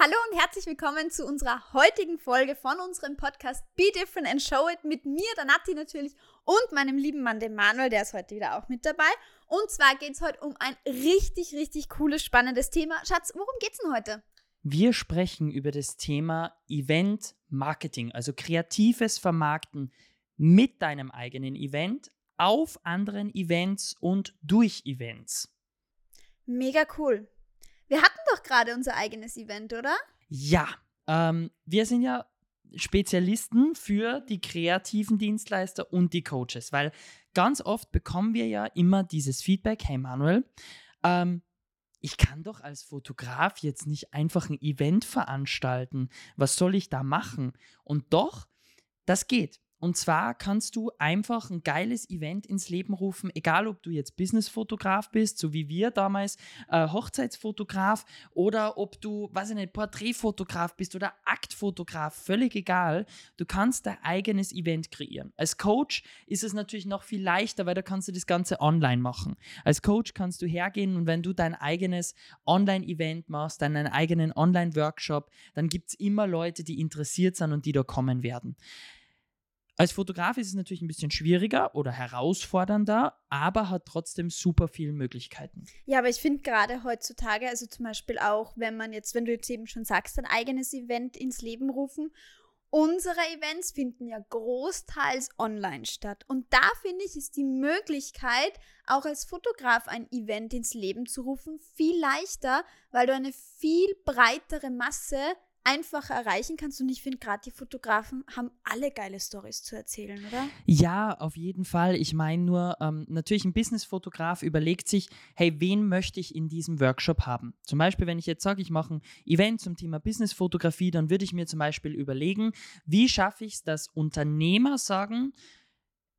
Hallo und herzlich willkommen zu unserer heutigen Folge von unserem Podcast Be Different and Show It mit mir, der Nati natürlich und meinem lieben Mann, dem Manuel, der ist heute wieder auch mit dabei. Und zwar geht es heute um ein richtig, richtig cooles, spannendes Thema. Schatz, worum geht's denn heute? Wir sprechen über das Thema Event Marketing, also kreatives Vermarkten mit deinem eigenen Event, auf anderen Events und durch Events. Mega cool. Wir hatten doch gerade unser eigenes Event, oder? Ja, ähm, wir sind ja Spezialisten für die kreativen Dienstleister und die Coaches, weil ganz oft bekommen wir ja immer dieses Feedback, hey Manuel, ähm, ich kann doch als Fotograf jetzt nicht einfach ein Event veranstalten. Was soll ich da machen? Und doch, das geht. Und zwar kannst du einfach ein geiles Event ins Leben rufen, egal ob du jetzt Businessfotograf bist, so wie wir damals, äh, Hochzeitsfotograf oder ob du, weiß ich nicht, Porträtfotograf bist oder Aktfotograf, völlig egal. Du kannst dein eigenes Event kreieren. Als Coach ist es natürlich noch viel leichter, weil da kannst du das Ganze online machen. Als Coach kannst du hergehen und wenn du dein eigenes Online-Event machst, deinen eigenen Online-Workshop, dann gibt es immer Leute, die interessiert sind und die da kommen werden. Als Fotograf ist es natürlich ein bisschen schwieriger oder herausfordernder, aber hat trotzdem super viele Möglichkeiten. Ja, aber ich finde gerade heutzutage, also zum Beispiel auch, wenn man jetzt, wenn du jetzt eben schon sagst, ein eigenes Event ins Leben rufen, unsere Events finden ja großteils online statt. Und da finde ich, ist die Möglichkeit, auch als Fotograf ein Event ins Leben zu rufen, viel leichter, weil du eine viel breitere Masse einfacher erreichen kannst. Und ich finde, gerade die Fotografen haben alle geile Stories zu erzählen, oder? Ja, auf jeden Fall. Ich meine nur, ähm, natürlich ein Businessfotograf überlegt sich, hey, wen möchte ich in diesem Workshop haben? Zum Beispiel, wenn ich jetzt sage, ich mache ein Event zum Thema Businessfotografie, dann würde ich mir zum Beispiel überlegen, wie schaffe ich es, dass Unternehmer sagen,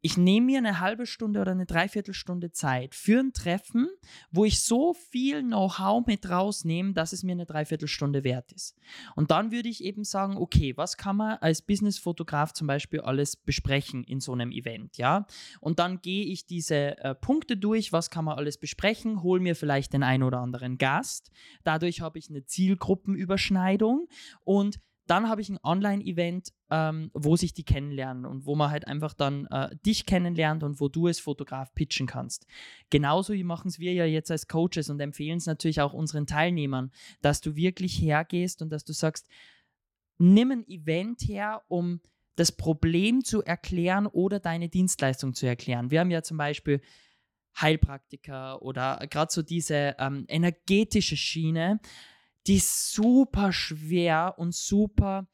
ich nehme mir eine halbe Stunde oder eine Dreiviertelstunde Zeit für ein Treffen, wo ich so viel Know-how mit rausnehme, dass es mir eine Dreiviertelstunde wert ist. Und dann würde ich eben sagen, okay, was kann man als Businessfotograf zum Beispiel alles besprechen in so einem Event, ja? Und dann gehe ich diese äh, Punkte durch, was kann man alles besprechen, hole mir vielleicht den einen oder anderen Gast. Dadurch habe ich eine Zielgruppenüberschneidung und dann habe ich ein Online-Event, ähm, wo sich die kennenlernen und wo man halt einfach dann äh, dich kennenlernt und wo du als Fotograf pitchen kannst. Genauso machen es wir ja jetzt als Coaches und empfehlen es natürlich auch unseren Teilnehmern, dass du wirklich hergehst und dass du sagst, nimm ein Event her, um das Problem zu erklären oder deine Dienstleistung zu erklären. Wir haben ja zum Beispiel Heilpraktiker oder gerade so diese ähm, energetische Schiene die ist super schwer und super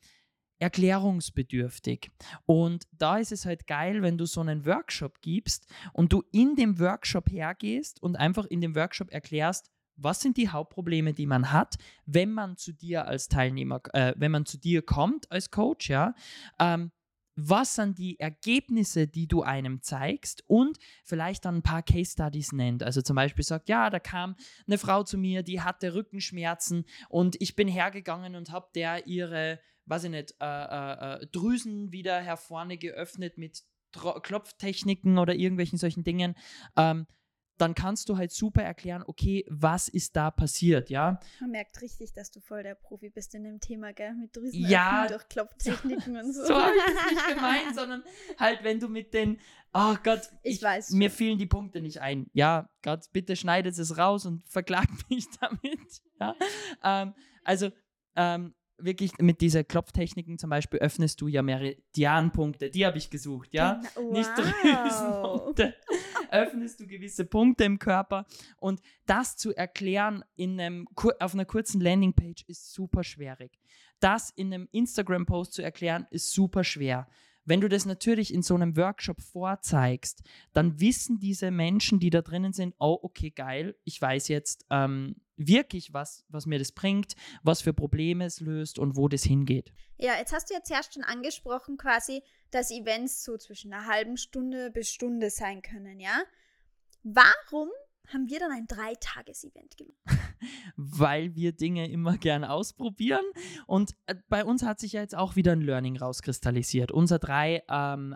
erklärungsbedürftig. Und da ist es halt geil, wenn du so einen Workshop gibst und du in dem Workshop hergehst und einfach in dem Workshop erklärst, was sind die Hauptprobleme, die man hat, wenn man zu dir als Teilnehmer, äh, wenn man zu dir kommt als Coach, ja, ähm, was sind die Ergebnisse, die du einem zeigst und vielleicht dann ein paar Case Studies nennt. Also zum Beispiel sagt, ja, da kam eine Frau zu mir, die hatte Rückenschmerzen und ich bin hergegangen und habe der ihre, weiß ich nicht, äh, äh, äh Drüsen wieder hervorne geöffnet mit Tro Klopftechniken oder irgendwelchen solchen Dingen. Ähm, dann kannst du halt super erklären, okay, was ist da passiert, ja? Man merkt richtig, dass du voll der Profi bist in dem Thema, gell? Mit Drüsen ja, durch Klopftechniken und so. So habe ich nicht gemeint, sondern halt, wenn du mit den, oh Gott, ich, ich weiß. Mir fielen die Punkte nicht ein. Ja, Gott, bitte schneidet es raus und verklagt mich damit. Ja? Ähm, also, ähm, wirklich mit dieser Klopftechniken zum Beispiel öffnest du ja Meridianpunkte. Die habe ich gesucht, ja? Wow. Nicht Drüsenpunkte. Öffnest du gewisse Punkte im Körper. Und das zu erklären in einem, auf einer kurzen Landingpage ist super schwierig. Das in einem Instagram-Post zu erklären, ist super schwer. Wenn du das natürlich in so einem Workshop vorzeigst, dann wissen diese Menschen, die da drinnen sind, oh, okay, geil, ich weiß jetzt ähm, wirklich, was, was mir das bringt, was für Probleme es löst und wo das hingeht. Ja, jetzt hast du jetzt erst schon angesprochen, quasi, dass Events so zwischen einer halben Stunde bis Stunde sein können, ja? Warum haben wir dann ein Dreitages-Event gemacht? Weil wir Dinge immer gern ausprobieren. Und äh, bei uns hat sich ja jetzt auch wieder ein Learning rauskristallisiert. Unser drei ähm,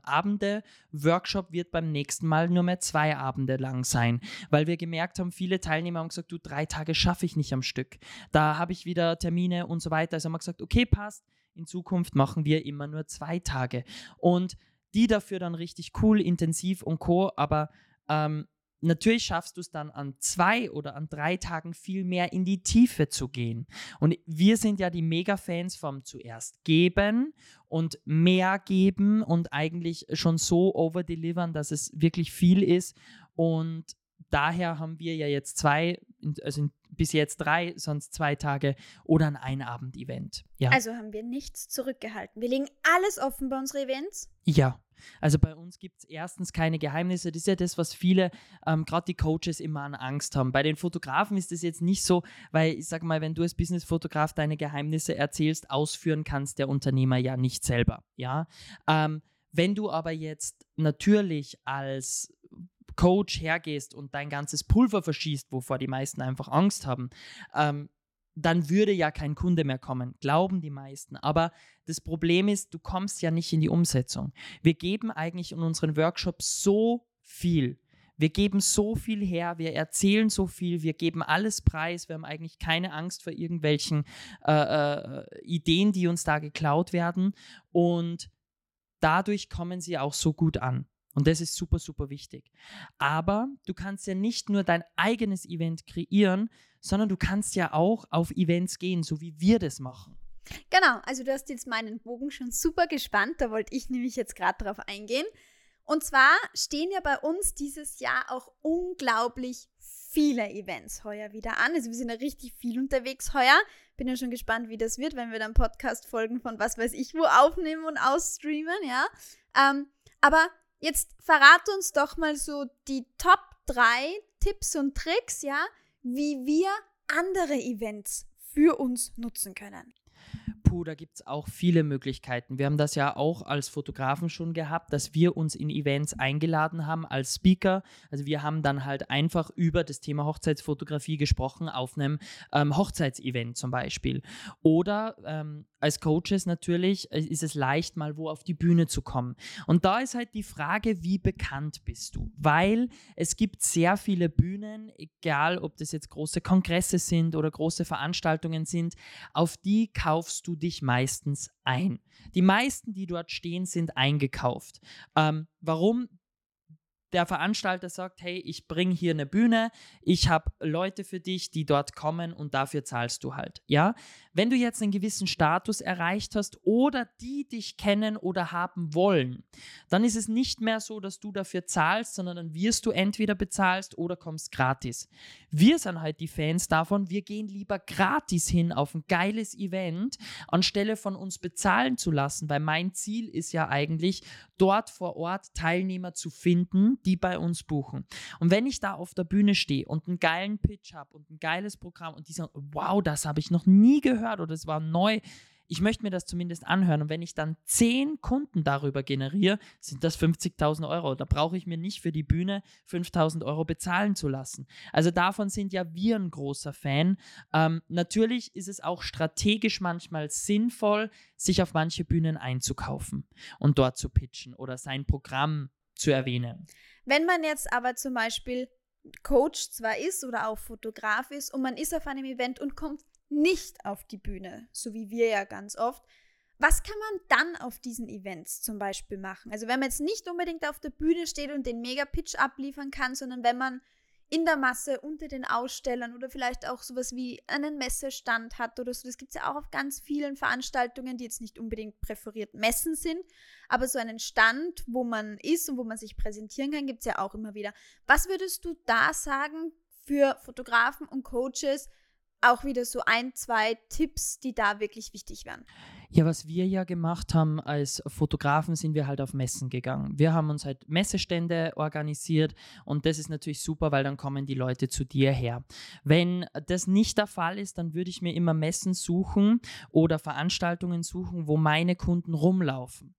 wird beim nächsten Mal nur mehr zwei Abende lang sein, weil wir gemerkt haben, viele Teilnehmer haben gesagt, du, drei Tage schaffe ich nicht am Stück. Da habe ich wieder Termine und so weiter. Also haben wir gesagt, okay, passt. In Zukunft machen wir immer nur zwei Tage. Und die dafür dann richtig cool, intensiv und co. Aber ähm, natürlich schaffst du es dann an zwei oder an drei Tagen viel mehr in die Tiefe zu gehen. Und wir sind ja die Mega-Fans vom zuerst geben und mehr geben und eigentlich schon so overdelivern, dass es wirklich viel ist. Und daher haben wir ja jetzt zwei, also bis jetzt drei, sonst zwei Tage oder ein Einabend-Event. Ja. Also haben wir nichts zurückgehalten. Wir legen alles offen bei unseren Events. Ja, also bei uns gibt es erstens keine Geheimnisse. Das ist ja das, was viele, ähm, gerade die Coaches, immer an Angst haben. Bei den Fotografen ist das jetzt nicht so, weil ich sage mal, wenn du als Business-Fotograf deine Geheimnisse erzählst, ausführen kannst der Unternehmer ja nicht selber. Ja. Ähm, wenn du aber jetzt natürlich als Coach hergehst und dein ganzes Pulver verschießt, wovor die meisten einfach Angst haben, ähm, dann würde ja kein Kunde mehr kommen, glauben die meisten. Aber das Problem ist, du kommst ja nicht in die Umsetzung. Wir geben eigentlich in unseren Workshops so viel. Wir geben so viel her, wir erzählen so viel, wir geben alles preis, wir haben eigentlich keine Angst vor irgendwelchen äh, äh, Ideen, die uns da geklaut werden. Und dadurch kommen sie auch so gut an. Und das ist super, super wichtig. Aber du kannst ja nicht nur dein eigenes Event kreieren, sondern du kannst ja auch auf Events gehen, so wie wir das machen. Genau, also du hast jetzt meinen Bogen schon super gespannt, da wollte ich nämlich jetzt gerade drauf eingehen. Und zwar stehen ja bei uns dieses Jahr auch unglaublich viele Events heuer wieder an. Also wir sind ja richtig viel unterwegs heuer. Bin ja schon gespannt, wie das wird, wenn wir dann Podcast-Folgen von was weiß ich wo aufnehmen und ausstreamen, ja. Ähm, aber Jetzt verrate uns doch mal so die Top 3 Tipps und Tricks, ja, wie wir andere Events für uns nutzen können. Puh, da gibt es auch viele Möglichkeiten. Wir haben das ja auch als Fotografen schon gehabt, dass wir uns in Events eingeladen haben als Speaker. Also wir haben dann halt einfach über das Thema Hochzeitsfotografie gesprochen auf einem ähm, Hochzeitsevent zum Beispiel. Oder ähm, als Coaches natürlich äh, ist es leicht, mal wo auf die Bühne zu kommen. Und da ist halt die Frage, wie bekannt bist du? Weil es gibt sehr viele Bühnen, egal ob das jetzt große Kongresse sind oder große Veranstaltungen sind, auf die kaufst du dich meistens ein. Die meisten, die dort stehen, sind eingekauft. Ähm, warum? Der Veranstalter sagt, hey, ich bringe hier eine Bühne, ich habe Leute für dich, die dort kommen und dafür zahlst du halt. Ja, wenn du jetzt einen gewissen Status erreicht hast oder die dich kennen oder haben wollen, dann ist es nicht mehr so, dass du dafür zahlst, sondern dann wirst du entweder bezahlst oder kommst gratis. Wir sind halt die Fans davon, wir gehen lieber gratis hin auf ein geiles Event, anstelle von uns bezahlen zu lassen, weil mein Ziel ist ja eigentlich, dort vor Ort Teilnehmer zu finden, die bei uns buchen. Und wenn ich da auf der Bühne stehe und einen geilen Pitch habe und ein geiles Programm und die sagen, wow, das habe ich noch nie gehört oder es war neu, ich möchte mir das zumindest anhören. Und wenn ich dann zehn Kunden darüber generiere, sind das 50.000 Euro. Da brauche ich mir nicht für die Bühne 5.000 Euro bezahlen zu lassen. Also davon sind ja wir ein großer Fan. Ähm, natürlich ist es auch strategisch manchmal sinnvoll, sich auf manche Bühnen einzukaufen und dort zu pitchen oder sein Programm zu erwähnen. Wenn man jetzt aber zum Beispiel Coach zwar ist oder auch Fotograf ist und man ist auf einem Event und kommt nicht auf die Bühne, so wie wir ja ganz oft, was kann man dann auf diesen Events zum Beispiel machen? Also wenn man jetzt nicht unbedingt auf der Bühne steht und den Mega-Pitch abliefern kann, sondern wenn man in der Masse unter den Ausstellern oder vielleicht auch sowas wie einen Messestand hat oder so. Das gibt es ja auch auf ganz vielen Veranstaltungen, die jetzt nicht unbedingt präferiert Messen sind, aber so einen Stand, wo man ist und wo man sich präsentieren kann, gibt es ja auch immer wieder. Was würdest du da sagen für Fotografen und Coaches? Auch wieder so ein, zwei Tipps, die da wirklich wichtig wären. Ja, was wir ja gemacht haben als Fotografen, sind wir halt auf Messen gegangen. Wir haben uns halt Messestände organisiert und das ist natürlich super, weil dann kommen die Leute zu dir her. Wenn das nicht der Fall ist, dann würde ich mir immer Messen suchen oder Veranstaltungen suchen, wo meine Kunden rumlaufen.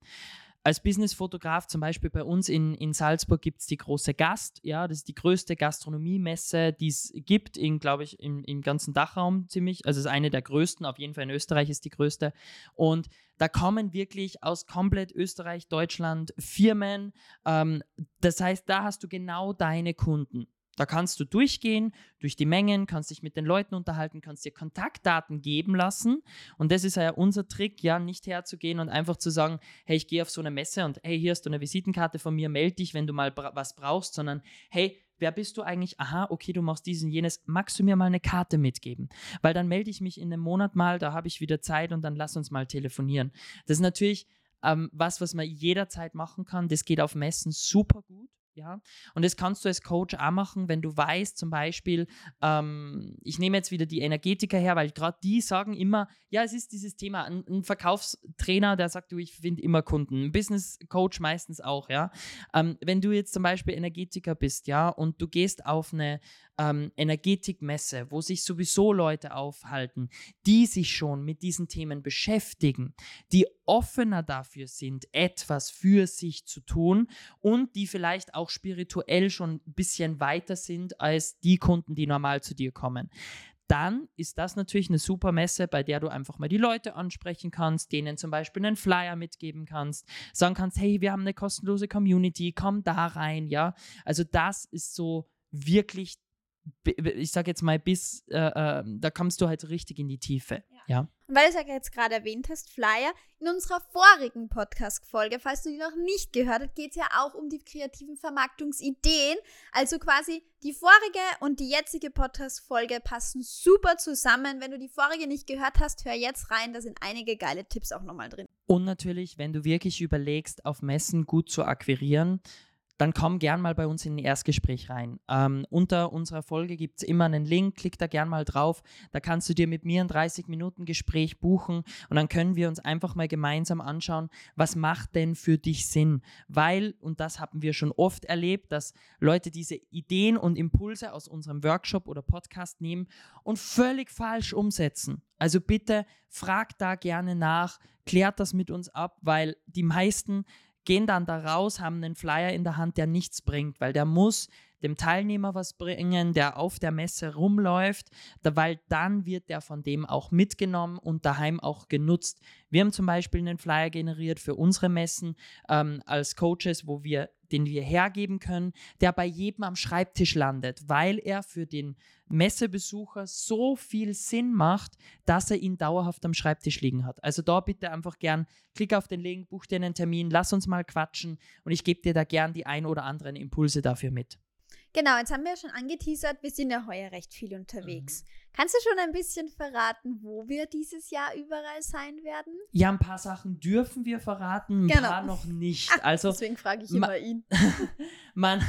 Als Businessfotograf zum Beispiel bei uns in, in Salzburg gibt es die große Gast, ja, das ist die größte Gastronomiemesse, die es gibt, in, glaube ich, im, im ganzen Dachraum ziemlich. Also es ist eine der größten, auf jeden Fall in Österreich ist die größte. Und da kommen wirklich aus komplett Österreich, Deutschland Firmen. Ähm, das heißt, da hast du genau deine Kunden. Da kannst du durchgehen, durch die Mengen, kannst dich mit den Leuten unterhalten, kannst dir Kontaktdaten geben lassen. Und das ist ja unser Trick, ja, nicht herzugehen und einfach zu sagen, hey, ich gehe auf so eine Messe und hey, hier hast du eine Visitenkarte von mir, melde dich, wenn du mal bra was brauchst, sondern hey, wer bist du eigentlich? Aha, okay, du machst diesen, jenes. Magst du mir mal eine Karte mitgeben? Weil dann melde ich mich in einem Monat mal, da habe ich wieder Zeit und dann lass uns mal telefonieren. Das ist natürlich ähm, was, was man jederzeit machen kann. Das geht auf Messen super gut. Ja, und das kannst du als Coach auch machen, wenn du weißt, zum Beispiel, ähm, ich nehme jetzt wieder die Energetiker her, weil gerade die sagen immer, ja, es ist dieses Thema, ein, ein Verkaufstrainer, der sagt, du, ich finde immer Kunden, ein Business Coach meistens auch, ja. Ähm, wenn du jetzt zum Beispiel Energetiker bist, ja, und du gehst auf eine ähm, Energetikmesse, wo sich sowieso Leute aufhalten, die sich schon mit diesen Themen beschäftigen, die offener dafür sind, etwas für sich zu tun und die vielleicht auch spirituell schon ein bisschen weiter sind als die Kunden, die normal zu dir kommen dann ist das natürlich eine super Messe, bei der du einfach mal die Leute ansprechen kannst, denen zum Beispiel einen Flyer mitgeben kannst, sagen kannst, hey, wir haben eine kostenlose Community, komm da rein, ja. Also das ist so wirklich ich sage jetzt mal, bis, äh, äh, da kommst du halt richtig in die Tiefe. Ja. ja. Und weil du es ja jetzt gerade erwähnt hast, Flyer, in unserer vorigen Podcast-Folge, falls du die noch nicht gehört hast, geht es ja auch um die kreativen Vermarktungsideen. Also quasi die vorige und die jetzige Podcast-Folge passen super zusammen. Wenn du die vorige nicht gehört hast, hör jetzt rein, da sind einige geile Tipps auch nochmal drin. Und natürlich, wenn du wirklich überlegst, auf Messen gut zu akquirieren, dann komm gern mal bei uns in ein Erstgespräch rein. Ähm, unter unserer Folge gibt es immer einen Link, klick da gern mal drauf. Da kannst du dir mit mir ein 30-Minuten-Gespräch buchen und dann können wir uns einfach mal gemeinsam anschauen, was macht denn für dich Sinn? Weil, und das haben wir schon oft erlebt, dass Leute diese Ideen und Impulse aus unserem Workshop oder Podcast nehmen und völlig falsch umsetzen. Also bitte frag da gerne nach, klärt das mit uns ab, weil die meisten gehen dann da raus, haben einen Flyer in der Hand, der nichts bringt, weil der muss dem Teilnehmer was bringen, der auf der Messe rumläuft, weil dann wird der von dem auch mitgenommen und daheim auch genutzt. Wir haben zum Beispiel einen Flyer generiert für unsere Messen ähm, als Coaches, wo wir den wir hergeben können, der bei jedem am Schreibtisch landet, weil er für den Messebesucher so viel Sinn macht, dass er ihn dauerhaft am Schreibtisch liegen hat. Also da bitte einfach gern, klick auf den Link, buch dir einen Termin, lass uns mal quatschen und ich gebe dir da gern die ein oder anderen Impulse dafür mit. Genau, jetzt haben wir ja schon angeteasert, wir sind ja heuer recht viel unterwegs. Mhm. Kannst du schon ein bisschen verraten, wo wir dieses Jahr überall sein werden? Ja, ein paar Sachen dürfen wir verraten, ein genau. paar noch nicht. Ach, also deswegen frage ich immer ihn. man,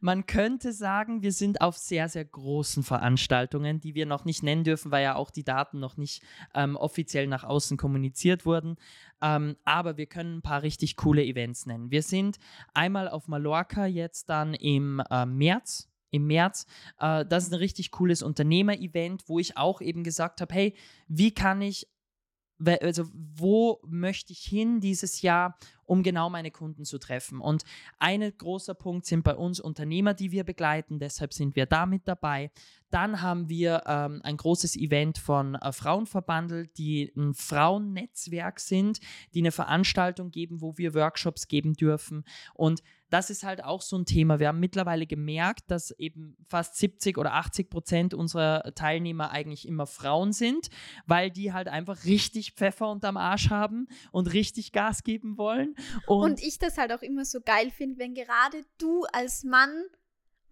man könnte sagen, wir sind auf sehr, sehr großen Veranstaltungen, die wir noch nicht nennen dürfen, weil ja auch die Daten noch nicht ähm, offiziell nach außen kommuniziert wurden. Ähm, aber wir können ein paar richtig coole Events nennen. Wir sind einmal auf Mallorca jetzt dann im äh, März im März. Äh, das ist ein richtig cooles Unternehmer-Event, wo ich auch eben gesagt habe, hey, wie kann ich, also wo möchte ich hin dieses Jahr, um genau meine Kunden zu treffen? Und ein großer Punkt sind bei uns Unternehmer, die wir begleiten, deshalb sind wir da mit dabei. Dann haben wir ähm, ein großes Event von äh, Frauenverbandel, die ein Frauennetzwerk sind, die eine Veranstaltung geben, wo wir Workshops geben dürfen. Und das ist halt auch so ein Thema. Wir haben mittlerweile gemerkt, dass eben fast 70 oder 80 Prozent unserer Teilnehmer eigentlich immer Frauen sind, weil die halt einfach richtig Pfeffer unterm Arsch haben und richtig Gas geben wollen. Und, und ich das halt auch immer so geil finde, wenn gerade du als Mann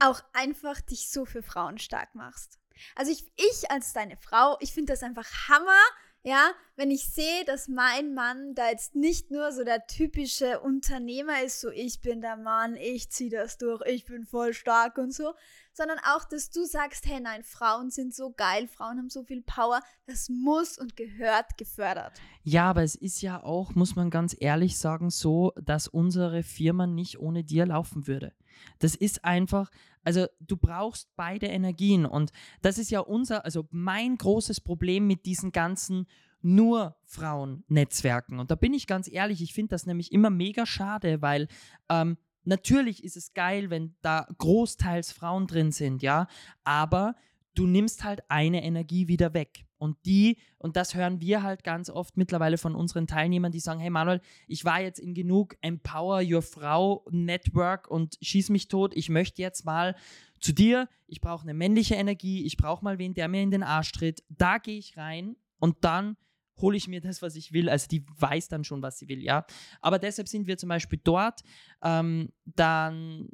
auch einfach dich so für Frauen stark machst. Also ich, ich als deine Frau, ich finde das einfach Hammer, ja, wenn ich sehe, dass mein Mann da jetzt nicht nur so der typische Unternehmer ist, so ich bin der Mann, ich ziehe das durch, ich bin voll stark und so, sondern auch, dass du sagst, hey nein, Frauen sind so geil, Frauen haben so viel Power, das muss und gehört gefördert. Ja, aber es ist ja auch, muss man ganz ehrlich sagen, so, dass unsere Firma nicht ohne dir laufen würde. Das ist einfach, also du brauchst beide Energien und das ist ja unser, also mein großes Problem mit diesen ganzen nur Frauen netzwerken. Und da bin ich ganz ehrlich, ich finde das nämlich immer mega schade, weil ähm, natürlich ist es geil, wenn da großteils Frauen drin sind, ja, aber du nimmst halt eine Energie wieder weg. Und die, und das hören wir halt ganz oft mittlerweile von unseren Teilnehmern, die sagen, hey Manuel, ich war jetzt in genug Empower Your Frau Network und schieß mich tot, ich möchte jetzt mal zu dir, ich brauche eine männliche Energie, ich brauche mal wen, der mir in den Arsch tritt. Da gehe ich rein und dann hole ich mir das, was ich will. Also die weiß dann schon, was sie will, ja. Aber deshalb sind wir zum Beispiel dort. Ähm, dann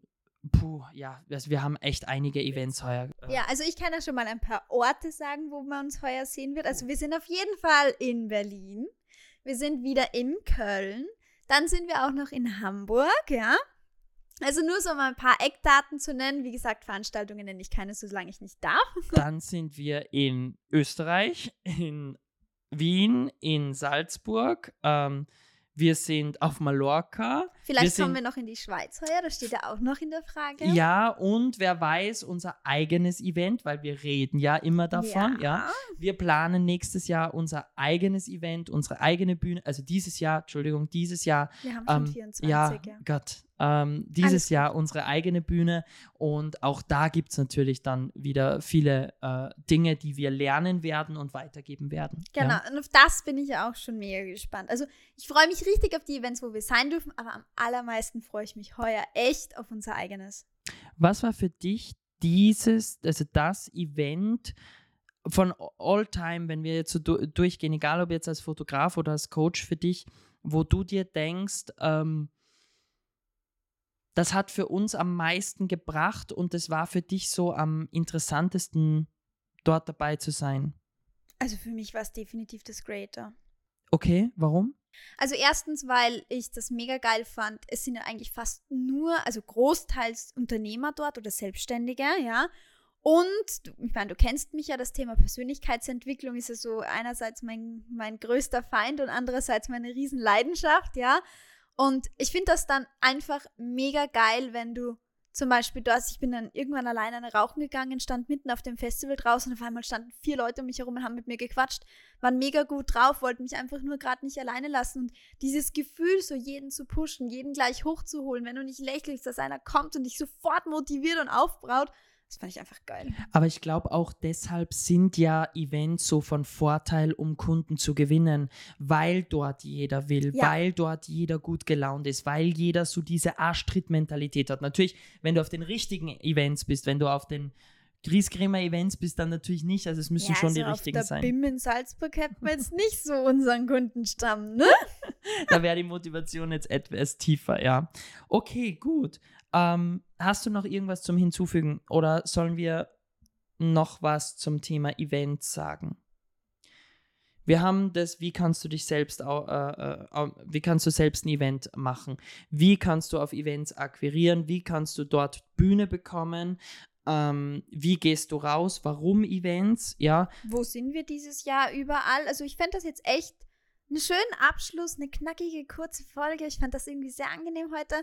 Puh, ja, also wir haben echt einige Events heuer. Äh. Ja, also ich kann ja schon mal ein paar Orte sagen, wo man uns heuer sehen wird. Also wir sind auf jeden Fall in Berlin. Wir sind wieder in Köln. Dann sind wir auch noch in Hamburg, ja. Also nur so mal ein paar Eckdaten zu nennen. Wie gesagt, Veranstaltungen nenne ich keine, solange ich nicht darf. Dann sind wir in Österreich, in Wien, in Salzburg, ähm, wir sind auf Mallorca. Vielleicht wir kommen wir noch in die Schweiz heuer, das steht ja auch noch in der Frage. Ja, und wer weiß, unser eigenes Event, weil wir reden ja immer davon, ja. ja. Wir planen nächstes Jahr unser eigenes Event, unsere eigene Bühne, also dieses Jahr, Entschuldigung, dieses Jahr. Wir haben schon ähm, 24, ja. ja. Gott, ähm, dieses Jahr unsere eigene Bühne und auch da gibt es natürlich dann wieder viele äh, Dinge, die wir lernen werden und weitergeben werden. Genau, ja? und auf das bin ich ja auch schon mega gespannt. Also ich freue mich richtig auf die Events, wo wir sein dürfen, aber am allermeisten freue ich mich heuer echt auf unser eigenes. Was war für dich dieses, also das Event, von all time, wenn wir jetzt so durchgehen, egal ob jetzt als Fotograf oder als Coach für dich, wo du dir denkst, ähm, das hat für uns am meisten gebracht und es war für dich so am interessantesten, dort dabei zu sein? Also für mich war es definitiv das Greater. Okay, warum? Also erstens, weil ich das mega geil fand. Es sind ja eigentlich fast nur, also großteils Unternehmer dort oder Selbstständige, ja. Und, ich meine, du kennst mich ja, das Thema Persönlichkeitsentwicklung ist ja so einerseits mein, mein größter Feind und andererseits meine Riesenleidenschaft, ja. Und ich finde das dann einfach mega geil, wenn du zum Beispiel, hast, ich bin dann irgendwann alleine eine rauchen gegangen, stand mitten auf dem Festival draußen und auf einmal standen vier Leute um mich herum und haben mit mir gequatscht, waren mega gut drauf, wollten mich einfach nur gerade nicht alleine lassen. Und dieses Gefühl, so jeden zu pushen, jeden gleich hochzuholen, wenn du nicht lächelst, dass einer kommt und dich sofort motiviert und aufbraut, das fand ich einfach geil. Aber ich glaube auch deshalb sind ja Events so von Vorteil, um Kunden zu gewinnen, weil dort jeder will, ja. weil dort jeder gut gelaunt ist, weil jeder so diese Arschtritt-Mentalität hat. Natürlich, wenn du auf den richtigen Events bist, wenn du auf den Griesgrämer Events bist dann natürlich nicht, also es müssen ja, schon also die richtigen sein. Auf der BIM in Salzburg hätten wir jetzt nicht so unseren Kundenstamm, ne? da wäre die Motivation jetzt etwas tiefer, ja. Okay, gut. Ähm, hast du noch irgendwas zum Hinzufügen oder sollen wir noch was zum Thema Events sagen? Wir haben das, wie kannst du dich selbst, äh, äh, wie kannst du selbst ein Event machen? Wie kannst du auf Events akquirieren? Wie kannst du dort Bühne bekommen? Ähm, wie gehst du raus? Warum Events? Ja. Wo sind wir dieses Jahr überall? Also ich fände das jetzt echt einen schönen Abschluss, eine knackige, kurze Folge. Ich fand das irgendwie sehr angenehm heute.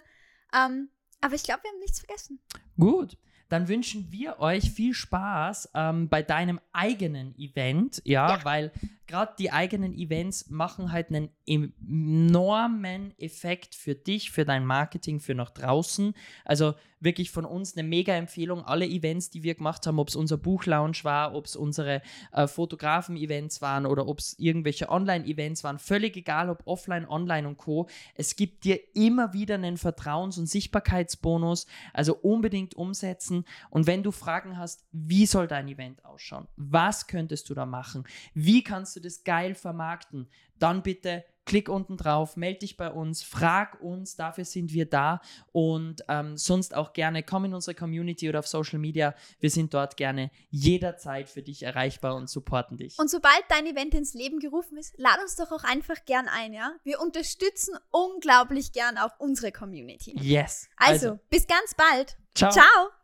Ähm, aber ich glaube, wir haben nichts vergessen. Gut. Dann wünschen wir euch viel Spaß ähm, bei deinem eigenen Event, ja, ja. weil gerade die eigenen Events machen halt einen enormen Effekt für dich, für dein Marketing, für nach draußen. Also wirklich von uns eine mega Empfehlung. Alle Events, die wir gemacht haben, ob es unser Buchlounge war, ob es unsere äh, Fotografen-Events waren oder ob es irgendwelche Online-Events waren, völlig egal, ob offline, online und co. Es gibt dir immer wieder einen Vertrauens- und Sichtbarkeitsbonus. Also unbedingt umsetzen. Und wenn du Fragen hast, wie soll dein Event ausschauen? Was könntest du da machen? Wie kannst du das geil vermarkten? Dann bitte klick unten drauf, melde dich bei uns, frag uns, dafür sind wir da und ähm, sonst auch gerne komm in unsere Community oder auf Social Media. Wir sind dort gerne jederzeit für dich erreichbar und supporten dich. Und sobald dein Event ins Leben gerufen ist, lad uns doch auch einfach gern ein, ja? Wir unterstützen unglaublich gern auch unsere Community. Yes. Also, also bis ganz bald. Ciao. Ciao.